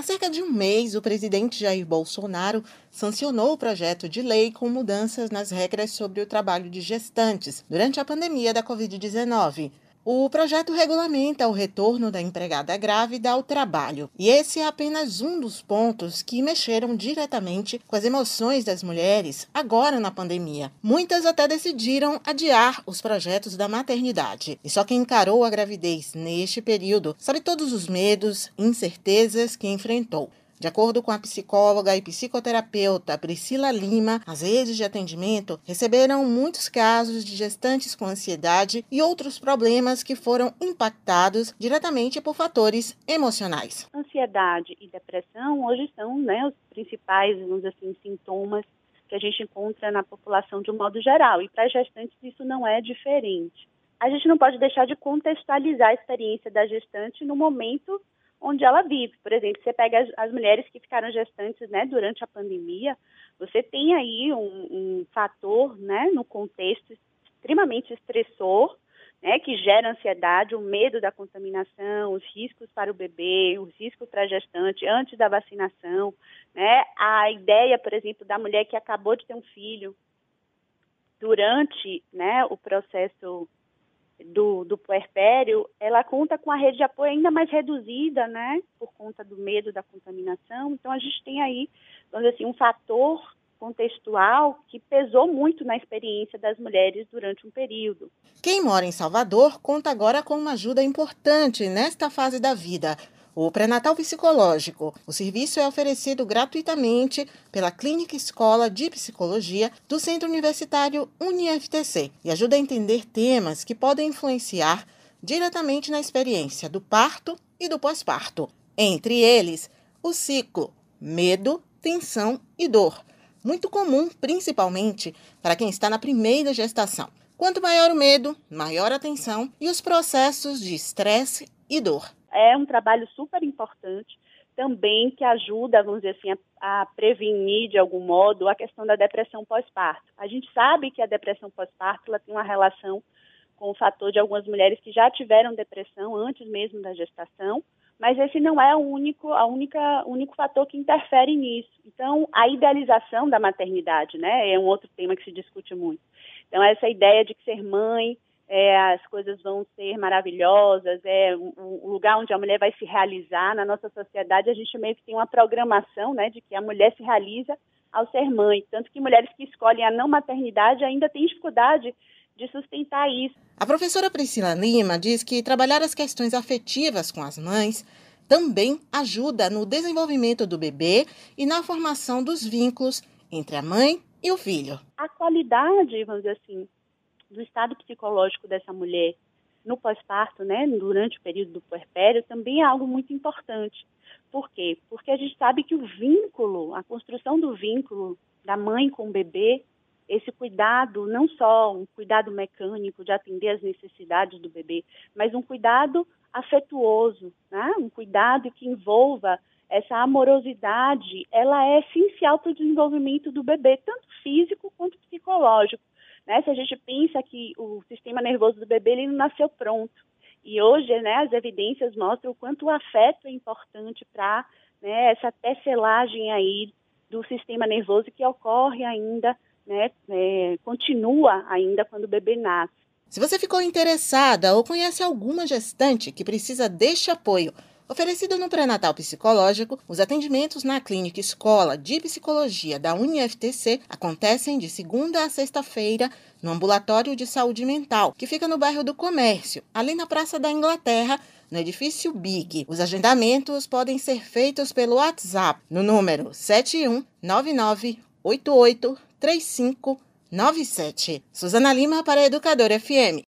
Há cerca de um mês, o presidente Jair Bolsonaro sancionou o projeto de lei com mudanças nas regras sobre o trabalho de gestantes durante a pandemia da Covid-19. O projeto regulamenta o retorno da empregada grávida ao trabalho, e esse é apenas um dos pontos que mexeram diretamente com as emoções das mulheres agora na pandemia. Muitas até decidiram adiar os projetos da maternidade, e só quem encarou a gravidez neste período sabe todos os medos, incertezas que enfrentou. De acordo com a psicóloga e psicoterapeuta Priscila Lima, as redes de atendimento receberam muitos casos de gestantes com ansiedade e outros problemas que foram impactados diretamente por fatores emocionais. Ansiedade e depressão hoje são né, os principais, vamos assim, sintomas que a gente encontra na população de um modo geral. E para gestantes isso não é diferente. A gente não pode deixar de contextualizar a experiência da gestante no momento onde ela vive. Por exemplo, você pega as, as mulheres que ficaram gestantes né, durante a pandemia, você tem aí um, um fator né, no contexto extremamente estressor, né, que gera ansiedade, o medo da contaminação, os riscos para o bebê, os riscos para a gestante antes da vacinação, né, a ideia, por exemplo, da mulher que acabou de ter um filho durante né, o processo do, do puerpério, ela conta com a rede de apoio ainda mais reduzida, né, por conta do medo da contaminação. Então, a gente tem aí, vamos dizer assim, um fator contextual que pesou muito na experiência das mulheres durante um período. Quem mora em Salvador conta agora com uma ajuda importante nesta fase da vida o pré-natal psicológico. O serviço é oferecido gratuitamente pela Clínica Escola de Psicologia do Centro Universitário UniFTC e ajuda a entender temas que podem influenciar diretamente na experiência do parto e do pós-parto. Entre eles, o ciclo medo, tensão e dor, muito comum principalmente para quem está na primeira gestação. Quanto maior o medo, maior a tensão e os processos de estresse e dor é um trabalho super importante também que ajuda, vamos dizer assim, a, a, prevenir de algum modo a questão da depressão pós-parto. A gente sabe que a depressão pós-parto tem uma relação com o fator de algumas mulheres que já tiveram depressão antes mesmo da gestação, mas esse não é o único, a única, único fator que interfere nisso. Então, a idealização da maternidade, né, é um outro tema que se discute muito. Então, essa ideia de que ser mãe é, as coisas vão ser maravilhosas, é um, lugar onde a mulher vai se realizar. Na nossa sociedade, a gente meio que tem uma programação né, de que a mulher se realiza ao ser mãe. Tanto que mulheres que escolhem a não maternidade ainda têm dificuldade de sustentar isso. A professora Priscila Lima diz que trabalhar as questões afetivas com as mães também ajuda no desenvolvimento do bebê e na formação dos vínculos entre a mãe e o filho. A qualidade, vamos dizer assim, do estado psicológico dessa mulher no pós-parto, né, durante o período do puerpério, também é algo muito importante. Por quê? Porque a gente sabe que o vínculo, a construção do vínculo da mãe com o bebê, esse cuidado, não só um cuidado mecânico de atender às necessidades do bebê, mas um cuidado afetuoso, né? um cuidado que envolva essa amorosidade, ela é essencial para o desenvolvimento do bebê, tanto físico quanto psicológico. Né? Se a gente pensa que o sistema nervoso do bebê ele não nasceu pronto. E hoje, né, as evidências mostram o quanto o afeto é importante para né, essa tecelagem aí do sistema nervoso que ocorre ainda, né, é, continua ainda quando o bebê nasce. Se você ficou interessada ou conhece alguma gestante que precisa deste apoio Oferecido no pré-natal psicológico, os atendimentos na Clínica Escola de Psicologia da UniFTC acontecem de segunda a sexta-feira no Ambulatório de Saúde Mental, que fica no bairro do Comércio, ali na Praça da Inglaterra, no edifício Big. Os agendamentos podem ser feitos pelo WhatsApp no número 7199883597. Suzana Lima para a Educadora FM.